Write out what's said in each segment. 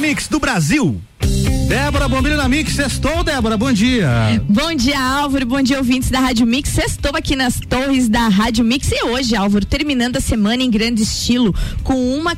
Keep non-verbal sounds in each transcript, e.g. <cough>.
Mix do Brasil. Débora Bombilho na Mix, sextou, Débora, bom dia. Bom dia, Álvaro, bom dia, ouvintes da Rádio Mix. Sextou aqui nas torres da Rádio Mix e hoje, Álvaro, terminando a semana em grande estilo, com uma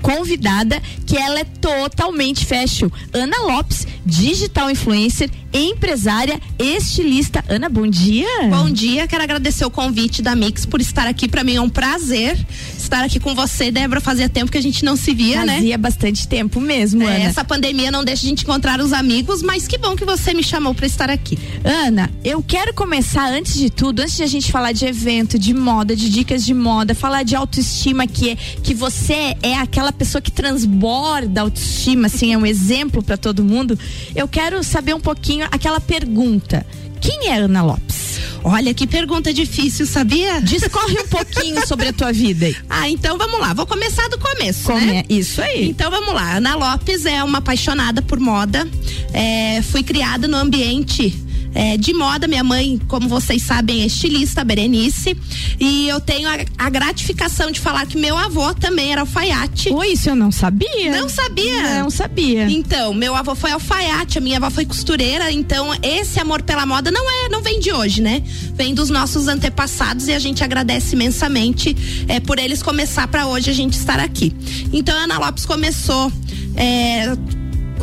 convidada que ela é totalmente fashion. Ana Lopes, digital influencer, empresária, estilista. Ana, bom dia. Bom dia, quero agradecer o convite da Mix por estar aqui. Para mim é um prazer estar aqui com você, Débora. Fazia tempo que a gente não se via, Fazia né? Fazia bastante tempo mesmo, é, Ana. Essa pandemia não deixa a gente encontrar os amigos, mas que bom que você me chamou para estar aqui. Ana, eu quero começar antes de tudo, antes de a gente falar de evento, de moda, de dicas de moda, falar de autoestima que é que você é aquela pessoa que transborda autoestima, assim, é um exemplo para todo mundo. Eu quero saber um pouquinho aquela pergunta. Quem é Ana Lopes? Olha que pergunta difícil, sabia? Discorre um pouquinho <laughs> sobre a tua vida. Ah, então vamos lá. Vou começar do começo, Come né? Isso aí. Então vamos lá. Ana Lopes é uma apaixonada por moda. É, fui criada no ambiente é, de moda. Minha mãe, como vocês sabem, é estilista, Berenice. E eu tenho a, a, gratificação de falar que meu avô também era alfaiate. Oi, isso eu não sabia. Não sabia? Não sabia. Então, meu avô foi alfaiate, a minha avó foi costureira. Então, esse amor pela moda não é, não vem de hoje, né? Vem dos nossos antepassados e a gente agradece imensamente é, por eles começar para hoje a gente estar aqui. Então, a Ana Lopes começou. É,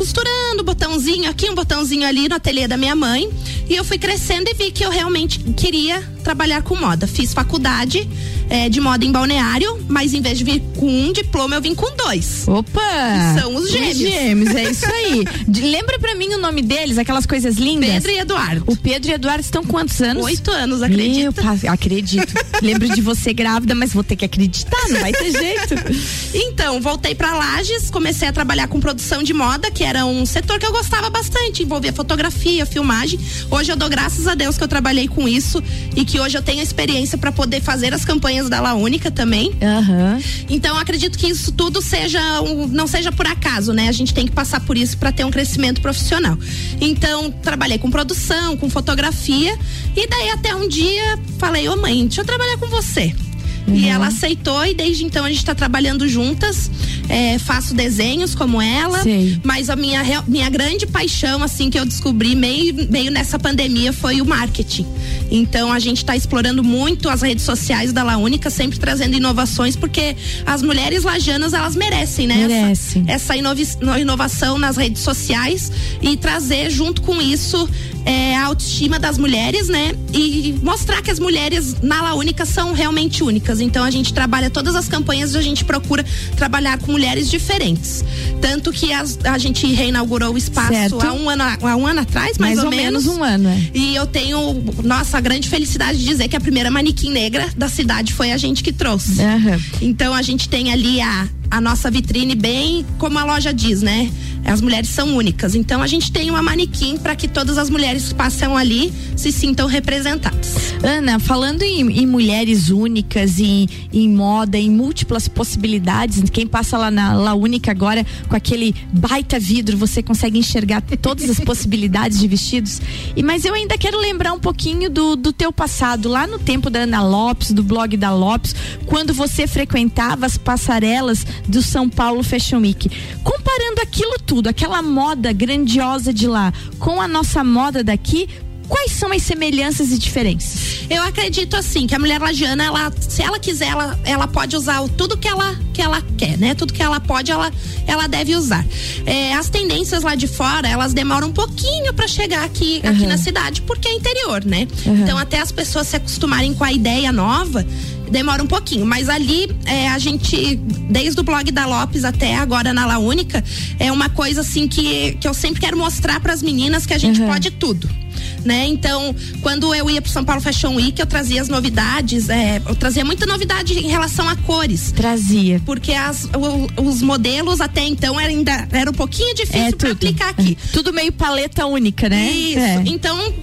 costurando, botãozinho aqui, um botãozinho ali no ateliê da minha mãe. E eu fui crescendo e vi que eu realmente queria trabalhar com moda. Fiz faculdade é, de moda em balneário, mas em vez de vir com um diploma, eu vim com dois. Opa! Que são os gêmeos. Os gêmeos, é isso aí. <laughs> De, lembra pra mim o nome deles, aquelas coisas lindas? Pedro e Eduardo. O Pedro e Eduardo estão quantos anos? Oito anos, acredito. Meu, acredito. Lembro de você grávida, mas vou ter que acreditar, não vai ter jeito. <laughs> Então, voltei pra Lages, comecei a trabalhar com produção de moda, que era um setor que eu gostava bastante, envolvia fotografia, filmagem. Hoje eu dou graças a Deus que eu trabalhei com isso e que hoje eu tenho a experiência para poder fazer as campanhas da La Única também. Uhum. Então acredito que isso tudo seja um, não seja por acaso, né? A gente tem que passar por isso para ter um crescimento profissional. Então trabalhei com produção, com fotografia e daí até um dia falei, ô oh, mãe, deixa eu trabalhar com você. Uhum. E ela aceitou e desde então a gente está trabalhando juntas. É, faço desenhos como ela, Sei. mas a minha, minha grande paixão, assim, que eu descobri meio, meio nessa pandemia foi o marketing. Então a gente está explorando muito as redes sociais da La Única, sempre trazendo inovações, porque as mulheres lajanas elas merecem, né? Merecem. Essa, essa inovação nas redes sociais e trazer junto com isso é, a autoestima das mulheres, né? E mostrar que as mulheres na La Única são realmente únicas. Então a gente trabalha todas as campanhas, a gente procura trabalhar com mulheres diferentes. Tanto que as, a gente reinaugurou o espaço há um, ano, há um ano atrás, mais, mais ou, ou menos. um ano. É. E eu tenho, nossa, a grande felicidade de dizer que a primeira manequim negra da cidade foi a gente que trouxe. Uhum. Então a gente tem ali a, a nossa vitrine bem como a loja diz, né? As mulheres são únicas. Então a gente tem uma manequim para que todas as mulheres que passam ali se sintam representadas. Ana, falando em, em mulheres únicas, em, em, moda, em múltiplas possibilidades, quem passa lá na La Única agora com aquele baita vidro, você consegue enxergar todas as <laughs> possibilidades de vestidos. E mas eu ainda quero lembrar um pouquinho do, do teu passado, lá no tempo da Ana Lopes, do blog da Lopes, quando você frequentava as passarelas do São Paulo Fashion Week. Comparando aquilo tudo, aquela moda grandiosa de lá com a nossa moda daqui, quais são as semelhanças e diferenças? Eu acredito assim que a mulher lagiana, ela, se ela quiser, ela, ela pode usar tudo que ela que ela quer, né? Tudo que ela pode, ela, ela deve usar. É, as tendências lá de fora, elas demoram um pouquinho para chegar aqui, uhum. aqui na cidade, porque é interior, né? Uhum. Então até as pessoas se acostumarem com a ideia nova, demora um pouquinho, mas ali é, a gente, desde o blog da Lopes até agora na La Única, é uma coisa assim que, que eu sempre quero mostrar para as meninas que a gente uhum. pode tudo. né? Então, quando eu ia pro São Paulo Fashion Week, eu trazia as novidades, é, eu trazia muita novidade em relação a cores. Trazia. Porque as, o, os modelos até então era ainda era um pouquinho difícil é, para aplicar aqui. É. Tudo meio paleta única, né? Isso. É. Então,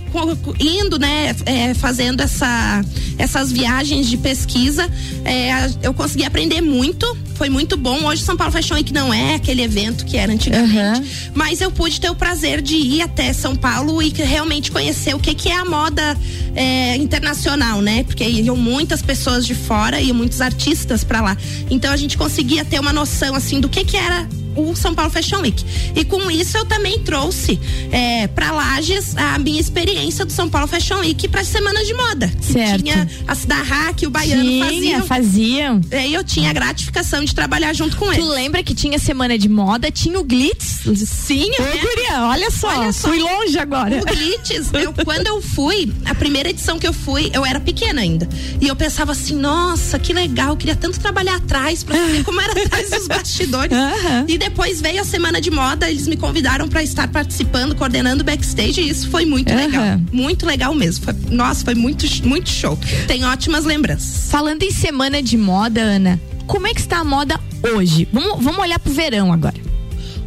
indo, né, é, fazendo essa, essas viagens de pesquisa, é, eu consegui aprender muito foi muito bom. Hoje São Paulo Fashion Week não é aquele evento que era antigamente, uhum. mas eu pude ter o prazer de ir até São Paulo e realmente conhecer o que que é a moda é, internacional, né? Porque iam muitas pessoas de fora e muitos artistas para lá. Então a gente conseguia ter uma noção assim do que que era o São Paulo Fashion Week. E com isso eu também trouxe é, para Lages a minha experiência do São Paulo Fashion Week para as semanas de moda. Certo. Tinha a Cidade que o baiano tinha, faziam. faziam. E aí eu tinha a gratificação de trabalhar junto com ele. Tu lembra que tinha semana de moda, tinha o Glitz? Sim, Ô, né? Guria, olha só, olha só, fui longe agora. O Glitz, eu, <laughs> quando eu fui, a primeira edição que eu fui, eu era pequena ainda. E eu pensava assim, nossa, que legal, eu queria tanto trabalhar atrás para saber <laughs> como era atrás dos bastidores. Uhum. E depois veio a semana de moda, eles me convidaram para estar participando, coordenando o backstage e isso foi muito uhum. legal. Muito legal mesmo. Foi, nossa, foi muito, muito show. Tem ótimas lembranças. Falando em semana de moda, Ana, como é que está a moda hoje? Vamos, vamos olhar pro verão agora.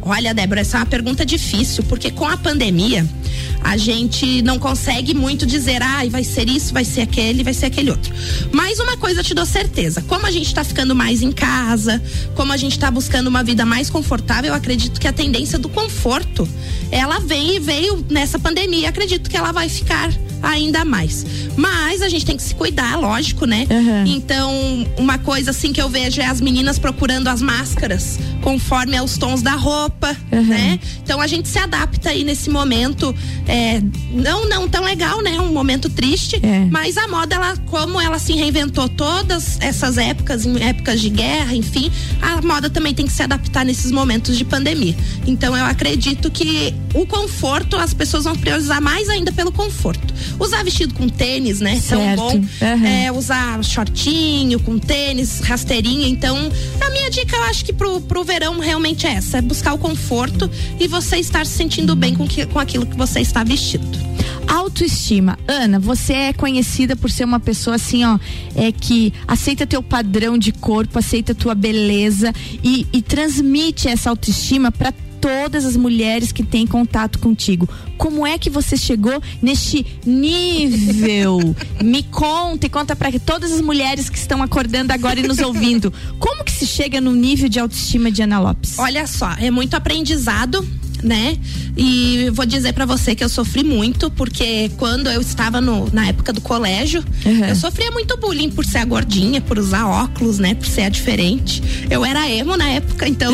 Olha, Débora, essa é uma pergunta difícil, porque com a pandemia a gente não consegue muito dizer, ah, vai ser isso, vai ser aquele, vai ser aquele outro. Mas uma coisa te dou certeza, como a gente está ficando mais em casa, como a gente está buscando uma vida mais confortável, eu acredito que a tendência do conforto, ela vem e veio nessa pandemia, acredito que ela vai ficar ainda mais. Mas a gente tem que se cuidar, lógico, né? Uhum. Então, uma coisa assim que eu vejo é as meninas procurando as máscaras conforme aos tons da roupa, uhum. né? Então a gente se adapta aí nesse momento, é, não não tão legal, né? Um momento triste, é. mas a moda ela como ela se reinventou todas essas épocas, em épocas de guerra, enfim, a moda também tem que se adaptar nesses momentos de pandemia. Então eu acredito que o conforto as pessoas vão priorizar mais ainda pelo conforto. Usar vestido com tênis, né? Certo. Tão bom. Uhum. É, usar shortinho com tênis, rasteirinha. Então, a minha dica eu acho que pro, pro verão realmente é essa: é buscar o conforto e você estar se sentindo bem com, que, com aquilo que você está vestido. Autoestima. Ana, você é conhecida por ser uma pessoa assim, ó, é que aceita teu padrão de corpo, aceita tua beleza e, e transmite essa autoestima para todas as mulheres que têm contato contigo. Como é que você chegou neste nível? Me conta e conta para todas as mulheres que estão acordando agora e nos ouvindo. Como que se chega no nível de autoestima de Ana Lopes? Olha só, é muito aprendizado né? E vou dizer para você que eu sofri muito, porque quando eu estava no, na época do colégio, uhum. eu sofria muito bullying por ser a gordinha, por usar óculos, né? Por ser a diferente. Eu era emo na época, então.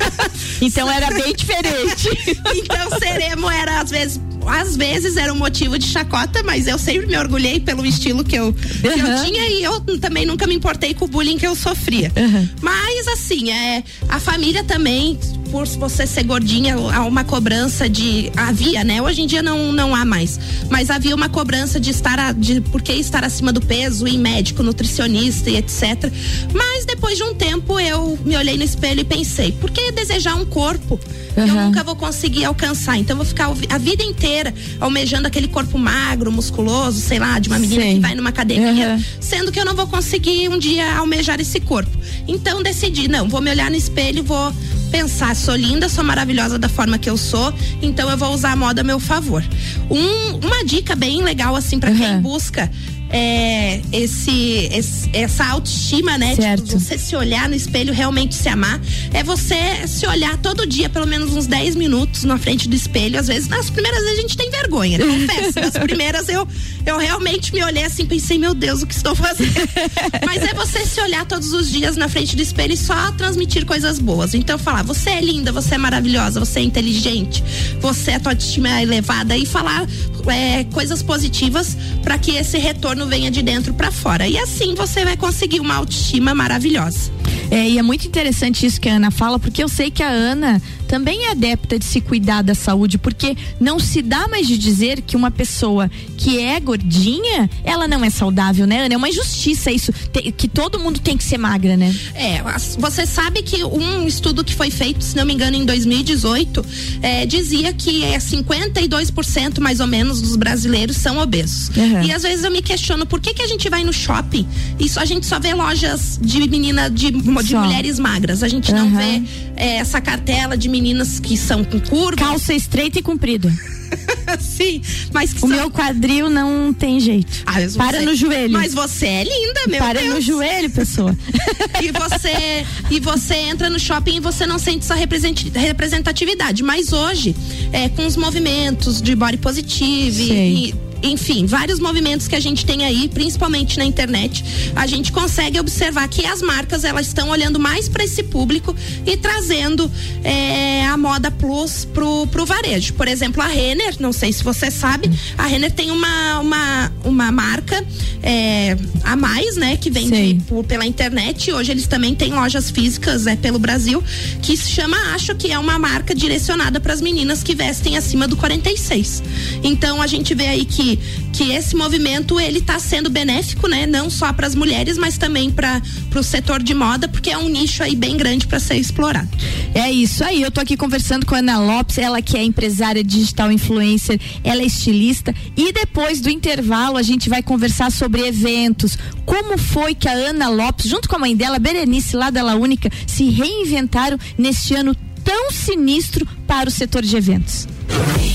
<laughs> então era bem diferente. <laughs> então ser emo era às vezes às vezes era um motivo de chacota, mas eu sempre me orgulhei pelo estilo que eu, uhum. que eu tinha e eu também nunca me importei com o bullying que eu sofria. Uhum. Mas assim, é, a família também, por você ser gordinha, há uma cobrança de. Havia, né? Hoje em dia não, não há mais. Mas havia uma cobrança de estar a, de por que estar acima do peso, em médico, nutricionista e etc. Mas depois de um tempo eu me olhei no espelho e pensei, por que desejar um corpo? Uhum. Eu nunca vou conseguir alcançar. Então eu vou ficar a vida inteira almejando aquele corpo magro, musculoso, sei lá, de uma menina Sim. que vai numa academia, uhum. sendo que eu não vou conseguir um dia almejar esse corpo. Então decidi, não, vou me olhar no espelho e vou pensar, sou linda, sou maravilhosa da forma que eu sou, então eu vou usar a moda a meu favor. Um, uma dica bem legal assim para uhum. quem busca é, esse, esse, essa autoestima, né? Certo. Tipo, você se olhar no espelho, realmente se amar. É você se olhar todo dia, pelo menos uns 10 minutos na frente do espelho. Às vezes, nas primeiras vezes a gente tem vergonha, <laughs> confesso. Nas primeiras eu, eu realmente me olhei assim, pensei, meu Deus, o que estou fazendo? <laughs> Mas é você se olhar todos os dias na frente do espelho e só transmitir coisas boas. Então, falar, você é linda, você é maravilhosa, você é inteligente, você, a tua autoestima é elevada e falar é, coisas positivas para que esse retorno venha de dentro para fora. E assim você vai conseguir uma autoestima maravilhosa. É, e é muito interessante isso que a Ana fala, porque eu sei que a Ana também é adepta de se cuidar da saúde, porque não se dá mais de dizer que uma pessoa que é gordinha, ela não é saudável, né, Ana? É uma injustiça isso, que todo mundo tem que ser magra, né? É, você sabe que um estudo que foi feito, se não me engano, em 2018, é, dizia que é 52% mais ou menos dos brasileiros são obesos. Uhum. E às vezes eu me questiono por que, que a gente vai no shopping e só, a gente só vê lojas de menina, de, de mulheres magras. A gente uhum. não vê é, essa cartela de meninas que são com curva. Calça estreita e comprida. <laughs> Sim, mas o são... meu quadril não tem jeito. Ah, Para no joelho. Mas você é linda, meu Para Deus. no joelho, pessoa. <laughs> e você e você entra no shopping e você não sente essa representatividade. Mas hoje, é, com os movimentos de body positive e, enfim, vários movimentos que a gente tem aí, principalmente na internet, a gente consegue observar que as marcas elas estão olhando mais para esse público e trazendo é, a moda plus pro, pro varejo. Por exemplo, a Renner, não sei se você sabe, a Renner tem uma, uma, uma marca é, a mais, né, que vende por, pela internet. Hoje eles também têm lojas físicas é, pelo Brasil, que se chama Acho, que é uma marca direcionada para as meninas que vestem acima do 46. Então a gente vê aí que que esse movimento ele está sendo benéfico, né? Não só para as mulheres, mas também para o setor de moda, porque é um nicho aí bem grande para ser explorado. É isso aí. Eu tô aqui conversando com a Ana Lopes, ela que é empresária digital influencer, ela é estilista e depois do intervalo a gente vai conversar sobre eventos. Como foi que a Ana Lopes, junto com a mãe dela, Berenice, lá da La Única, se reinventaram neste ano tão sinistro para o setor de eventos?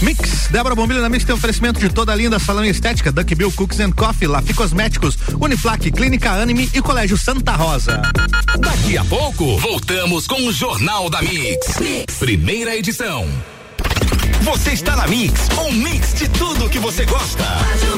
Mix, Débora Bombilho na Mix tem oferecimento de toda a linda salão estética, Duck Bill Cooks and Coffee, Lafi Cosméticos, Uniplaque, Clínica Anime e Colégio Santa Rosa. Daqui a pouco, voltamos com o Jornal da mix. mix. Primeira edição. Você está na Mix, um mix de tudo que você gosta. Quero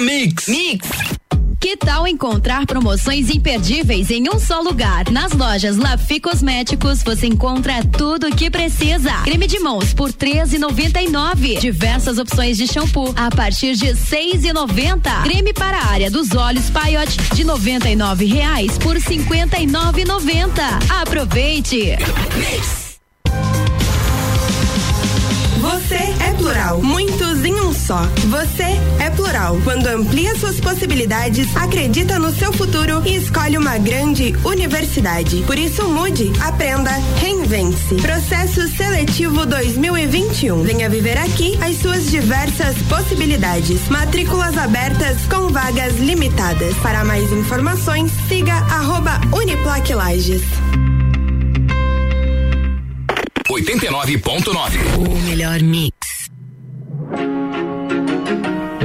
Mix. Mix. Que tal encontrar promoções imperdíveis em um só lugar? Nas lojas Lafi Cosméticos você encontra tudo o que precisa. Creme de mãos por R$13,99. Diversas opções de shampoo a partir de R$6,90. Creme para a área dos olhos Paiote de 99 reais por R$59,90. Aproveite. Mix. Você é plural, um só. Você é plural. Quando amplia suas possibilidades, acredita no seu futuro e escolhe uma grande universidade. Por isso mude, aprenda, reinvente-se. Processo seletivo 2021. Venha viver aqui as suas diversas possibilidades. Matrículas abertas com vagas limitadas. Para mais informações, siga arroba Uniplaque Lages. 89.9. O melhor mix.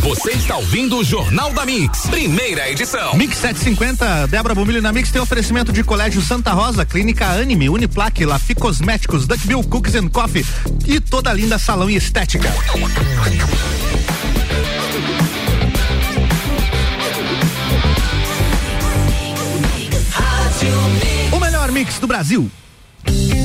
Você está ouvindo o Jornal da Mix, primeira edição. Mix 750, Débora Bombilho na Mix tem oferecimento de Colégio Santa Rosa, Clínica Anime, Uniplaque, Lafi Cosméticos, Duckbill Cookies and Coffee e toda linda salão e estética. O melhor mix do Brasil.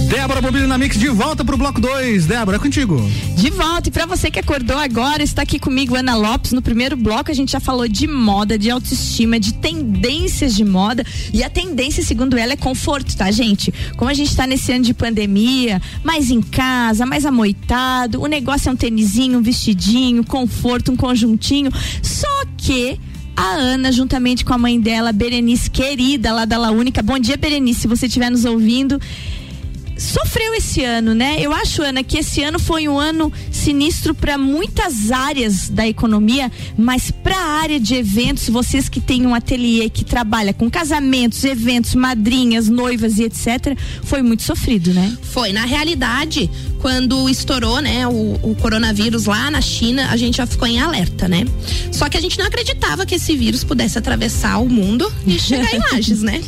Débora Bombilho na Mix de volta pro bloco 2. Débora, é contigo. De volta. E para você que acordou agora, está aqui comigo Ana Lopes. No primeiro bloco a gente já falou de moda, de autoestima, de tendências de moda. E a tendência, segundo ela, é conforto, tá, gente? Como a gente tá nesse ano de pandemia, mais em casa, mais amoitado, o negócio é um tênisinho, um vestidinho, conforto, um conjuntinho. Só que a Ana, juntamente com a mãe dela, Berenice, querida lá da La Única. Bom dia, Berenice, se você estiver nos ouvindo sofreu esse ano, né? Eu acho, Ana, que esse ano foi um ano sinistro para muitas áreas da economia, mas para a área de eventos, vocês que têm um ateliê que trabalha com casamentos, eventos, madrinhas, noivas e etc, foi muito sofrido, né? Foi. Na realidade, quando estourou, né, o, o coronavírus lá na China, a gente já ficou em alerta, né? Só que a gente não acreditava que esse vírus pudesse atravessar o mundo e chegar em <laughs> Lages, né?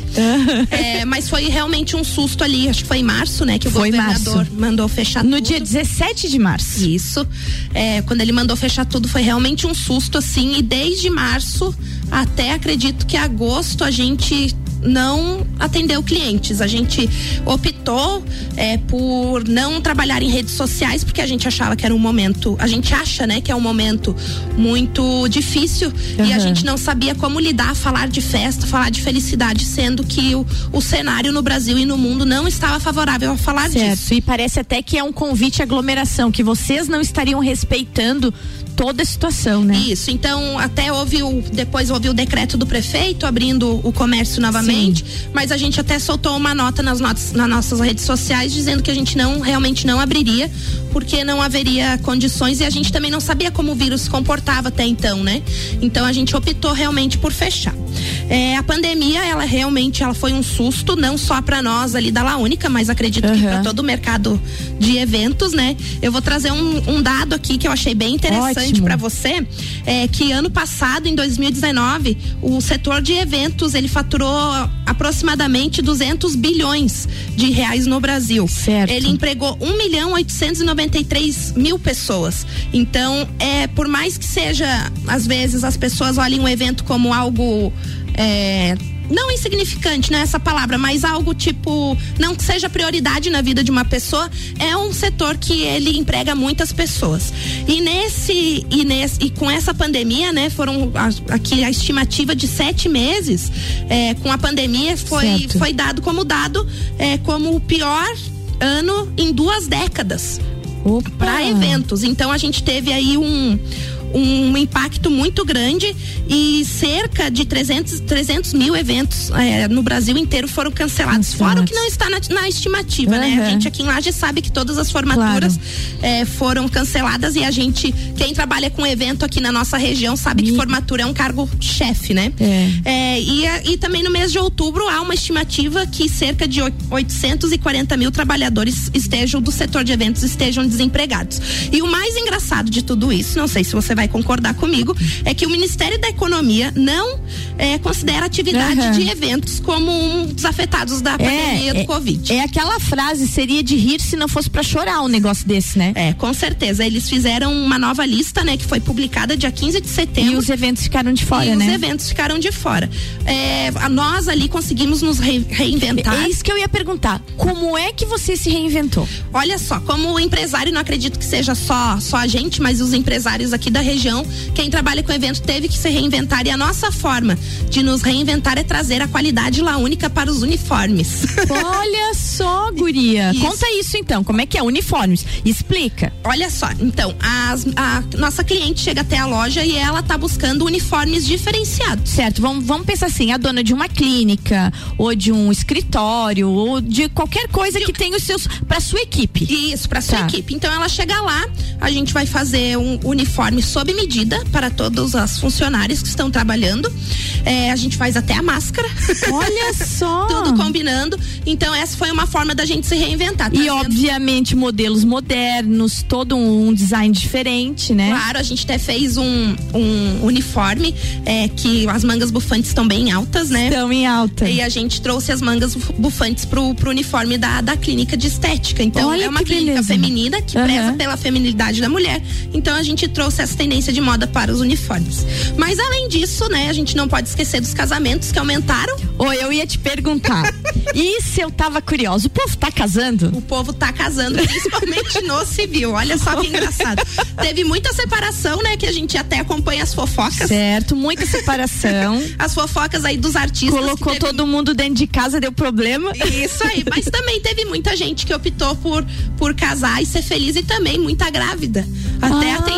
é, mas foi realmente um susto ali, acho que foi em março, né, que o Foi governador março. mandou fechar No tudo. dia 17 de março. Isso. É, quando ele mandou fechar tudo, foi realmente um susto, assim, e desde março até acredito que agosto a gente não atendeu clientes. A gente optou é, por não trabalhar em redes sociais porque a gente achava que era um momento, a gente acha, né, que é um momento muito difícil e a gente não sabia como lidar, falar de festa, falar de felicidade, sendo que o, o cenário no Brasil e no mundo não estava favorável a falar disso. Certo. E parece até que é um convite à aglomeração, que vocês não estariam respeitando toda a situação, né? Isso, então até houve o depois houve o decreto do prefeito abrindo o comércio novamente, mas a gente até soltou uma nota nas notas nas nossas redes sociais dizendo que a gente não realmente não abriria porque não haveria condições e a gente também não sabia como o vírus se comportava até então, né? Então a gente optou realmente por fechar. É, a pandemia, ela realmente ela foi um susto não só para nós ali da La Única, mas acredito que para todo o mercado de eventos, né? Eu vou trazer um, um dado aqui que eu achei bem interessante Ótimo. para você, é que ano passado, em 2019, o setor de eventos ele faturou aproximadamente 200 bilhões de reais no Brasil. Certo. Ele empregou 1 milhão 893 mil pessoas. Então, é por mais que seja, às vezes as pessoas olhem um evento como algo é, não insignificante, não é essa palavra, mas algo tipo, não que seja prioridade na vida de uma pessoa, é um setor que ele emprega muitas pessoas. E nesse, e nesse, e com essa pandemia, né, foram aqui a estimativa de sete meses, é, com a pandemia foi, Certo. foi dado como dado, é, como o pior ano em duas décadas para eventos. Então a gente teve aí um um impacto muito grande e cerca de 300, 300 mil eventos eh, no Brasil inteiro foram cancelados. Fora o que não está na, na estimativa, né? A gente aqui em Laje sabe que todas as formaturas eh, foram canceladas e a gente, quem trabalha com evento aqui na nossa região, sabe que formatura é um cargo chefe, né? É. É, e, e também no mês de outubro há uma estimativa que cerca de oi- 840 mil trabalhadores estejam do setor de eventos estejam desempregados. E o mais engraçado de tudo isso, não sei se você vai concordar comigo, é que o Ministério da Economia não é, considera atividade Aham. de eventos como um dos afetados da pandemia do é, Covid. É aquela frase, seria de rir se não fosse pra chorar um negócio desse, né? É, com certeza. Eles fizeram uma nova lista, né, que foi publicada dia 15 de setembro. E os eventos ficaram de fora, e né? os eventos ficaram de fora. É, nós ali conseguimos nos re- reinventar. É isso que eu ia perguntar. Como é que você se reinventou? Olha só, como empresário, não acredito que seja só, só a gente, mas os empresários aqui da região, quem trabalha com evento teve que se reinventar. E a nossa forma de nos reinventar é trazer a qualidade lá única para os uniformes. <laughs> Olha só, guria. Isso. Conta isso então. Como é que é? Uniformes. Explica. Olha só, então, as- a nossa cliente chega até a loja e ela tá buscando uniformes diferenciados. Certo, vamos, vamos pensar assim, a dona de uma clínica, ou de um escritório, ou de qualquer coisa que tenha os seus. pra sua equipe. Isso, para sua Tá. equipe. Então ela chega lá, a gente vai fazer um uniforme sob medida para todos as funcionários que estão trabalhando. É, a gente faz até a máscara. <laughs> Olha só! <laughs> Tudo combinando. Então essa foi uma forma da gente se reinventar. E obviamente modelos modernos, todo um design diferente, né? Claro, a gente até fez um, um uniforme é, que as mangas bufantes estão bem altas, né? Estão em alta. E a gente trouxe as mangas bufantes pro, pro uniforme da, da clínica de estética. Então Olha é uma clínica beleza. feminina que Aham. preza pela feminilidade da mulher. Então a gente trouxe essa tendência de moda para os uniformes. Mas além disso, né, a gente não pode esquecer dos casamentos que aumentaram. Ou eu ia te perguntar. <laughs> Isso eu tava curiosa. O povo tá casando? O povo tá casando, principalmente no <laughs> civil. Olha só que engraçado. Teve muita separação, né? Que a gente até acompanha as fofocas. Certo, muita separação. <laughs> As fofocas aí dos artistas. Colocou teve- todo mundo dentro de casa, deu problema. Isso aí, mas também teve muita gente que optou por, por casar e ser feliz e também muita grávida. Até Ah. atendi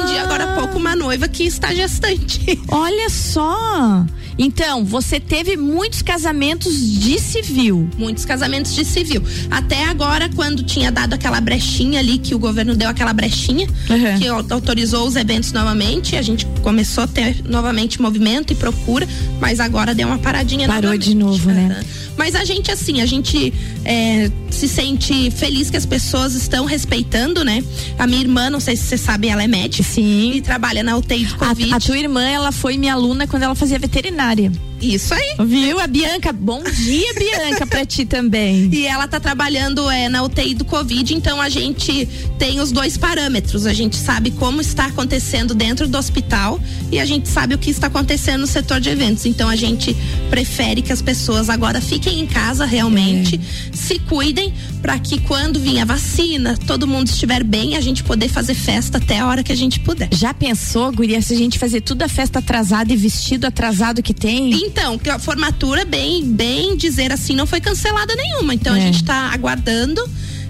pouco uma noiva que está gestante. <laughs> Olha só. Então, você teve muitos casamentos de civil. Muitos casamentos de civil. Até agora, quando tinha dado aquela brechinha ali, que o governo deu aquela brechinha, Uhum. que au- autorizou os eventos novamente, a gente começou a ter novamente movimento e procura, mas agora deu uma paradinha Parou novamente. de novo, né? Mas a gente, assim, a gente é, se sente feliz que as pessoas estão respeitando, né? A minha irmã, não sei se você sabe, ela é médica. Sim. E trabalha na UTI do Covid. A, a tua irmã, ela foi minha aluna quando ela fazia veterinária. Isso aí. Viu? A Bianca. Bom dia, Bianca, pra ti também. <laughs> E ela tá trabalhando é, na UTI do Covid, então a gente tem os dois parâmetros. A gente sabe como está acontecendo dentro do hospital e a gente sabe o que está acontecendo no setor de eventos. Então a gente prefere que as pessoas agora fiquem em casa realmente, É. se cuidem, para que quando vir a vacina, todo mundo estiver bem, a gente poder fazer festa até a hora que a gente puder. Já pensou, Guria, se a gente fazer tudo a festa atrasada e vestido atrasado que tem? Então, que a formatura, bem, bem dizer assim, não foi cancelada nenhuma. Então a É. gente tá aguardando.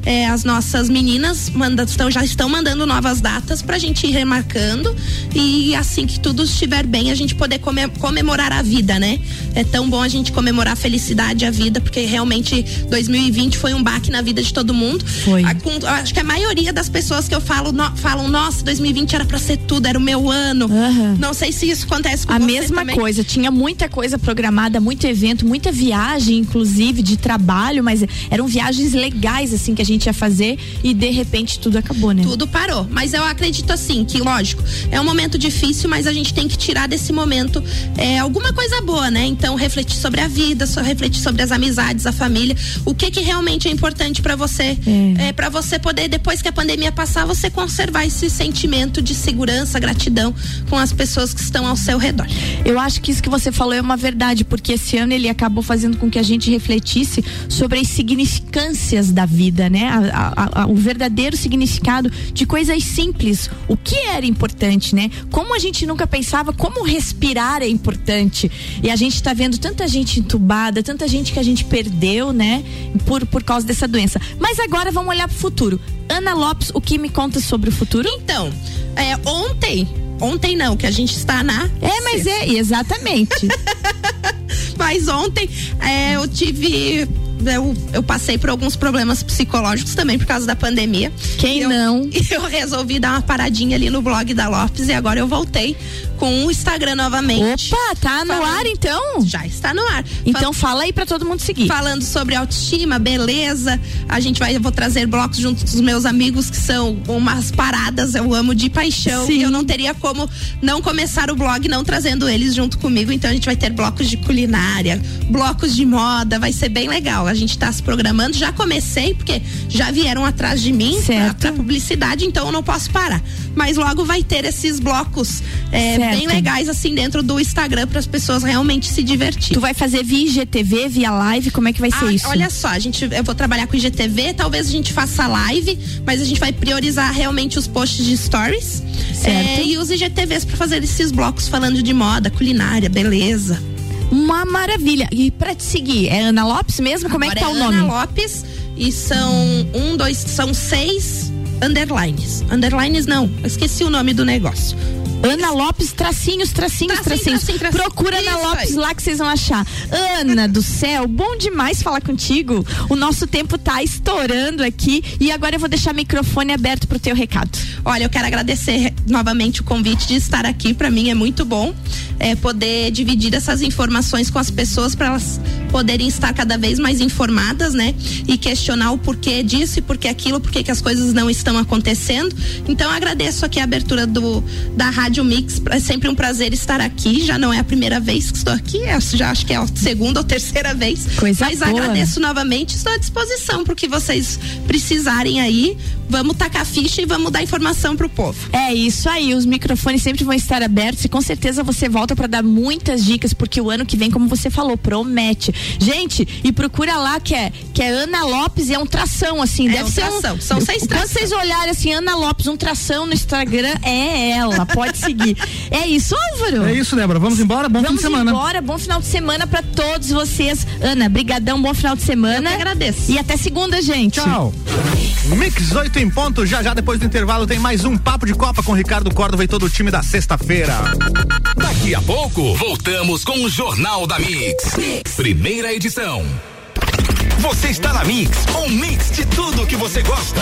É, as nossas meninas manda, estão, já estão mandando novas datas pra gente ir remarcando e assim que tudo estiver bem a gente poder come- comemorar a vida, né? É tão bom a gente comemorar a felicidade, a vida, porque realmente 2020 foi um baque na vida de todo mundo. Foi. A- com- acho que a maioria das pessoas que eu falo no- falam, nossa, 2020 era pra ser tudo, era o meu ano. Aham. Não sei se isso acontece com A mesma também. coisa, tinha muita coisa programada, muito evento, muita viagem, inclusive, de trabalho, mas eram viagens legais, assim, que a gente ia fazer e de repente tudo acabou, né? tudo parou. Mas eu acredito assim, que lógico, é um momento difícil, mas a gente tem que tirar desse momento é, alguma coisa boa, né? Então, refletir sobre a vida, só refletir sobre as amizades, a família, o que que realmente é importante pra você, é. para você poder depois que a pandemia passar, você conservar esse sentimento de segurança, gratidão com as pessoas que estão ao seu redor. Eu acho que isso que você falou é uma verdade, porque esse ano ele acabou fazendo com que a gente refletisse sobre as significâncias da vida, né? A- a- a- o verdadeiro significado de coisas simples. O que era importante, né? Como a gente nunca pensava, como respirar é importante. E a gente tá vendo tanta gente entubada, tanta gente que a gente perdeu, né? Por, por causa dessa doença. Mas agora vamos olhar pro futuro. Ana Lopes, o que me conta sobre o futuro? Então, é, ontem, ontem não, que a gente está na É, mas é, exatamente. <laughs> Mas ontem é, eu tive. Eu, eu passei por alguns problemas psicológicos também por causa da pandemia. Quem eu, não? <laughs> E eu resolvi dar uma paradinha ali no blog da Lopes e agora eu voltei com o Instagram novamente. Opa, tá no ar então? Já está no ar. Então fala aí pra todo mundo seguir. Falando sobre autoestima, beleza. A gente vai, eu vou trazer blocos junto dos meus amigos que são umas paradas, eu amo de paixão. Sim. E eu não teria como não começar o blog não trazendo eles junto comigo. Então a gente vai ter blocos de culinária, blocos de moda, vai ser bem legal. A gente tá se programando. Já comecei, porque já vieram atrás de mim pra publicidade, então eu não posso parar. Mas logo vai ter esses blocos é, bem legais assim dentro do Instagram para as pessoas realmente se divertirem. Tu vai fazer via IGTV, via live, como é que vai ser Ah, isso? Olha só, a gente, eu vou trabalhar com IGTV, talvez a gente faça live, mas a gente vai priorizar realmente os posts de stories Certo. é, e os IGTVs para fazer esses blocos falando de moda, culinária, beleza. Uma maravilha. E pra te seguir, é Ana Lopes mesmo? Como é que tá Agora o é nome? Ana Lopes e são um, dois, são seis underlines. Underlines não, esqueci o nome do negócio. Ana Lopes, tracinhos, tracinhos, tracinhos. tracinho, tracinho. Procura Ana Isso Lopes aí. lá que vocês vão achar. Ana do céu, bom demais falar contigo. O nosso tempo tá estourando aqui e agora eu vou deixar o microfone aberto pro teu recado. Olha, eu quero agradecer novamente o convite de estar aqui. Para mim é muito bom é, poder dividir essas informações com as pessoas para elas poderem estar cada vez mais informadas, né? E questionar o porquê disso e porquê aquilo, porquê que as coisas não estão acontecendo. Então eu agradeço aqui a abertura do da Rádio Mix. É sempre um prazer estar aqui. Já não é a primeira vez que estou aqui, é, já acho que é a segunda ou terceira vez. Coisa Mas boa. agradeço novamente, estou à disposição para o que vocês precisarem aí. Vamos tacar a ficha e vamos dar informação pro povo. É isso aí, os microfones sempre vão estar abertos e com certeza você volta para dar muitas dicas, porque o ano que vem, como você falou, promete. Gente, e procura lá que é, que é Ana Lopes e é um tração, assim, É deve um ser tração, um. são seis Quando tração. vocês olharem assim, Ana Lopes, um tração no Instagram, é ela, pode seguir. É isso, Álvaro? É isso, Débora. Vamos embora? Bom Vamos fim de semana. embora, bom final de semana para todos vocês. Ana, brigadão, bom final de semana. Eu que agradeço. E até segunda, gente. Tchau. Mix 8 em ponto, já já depois do intervalo tem mais um Papo de Copa com Ricardo Córdova e todo o time da sexta-feira. Daqui a pouco, voltamos com o Jornal da mix. Primeira edição. Você está na Mix, um mix de tudo que você gosta.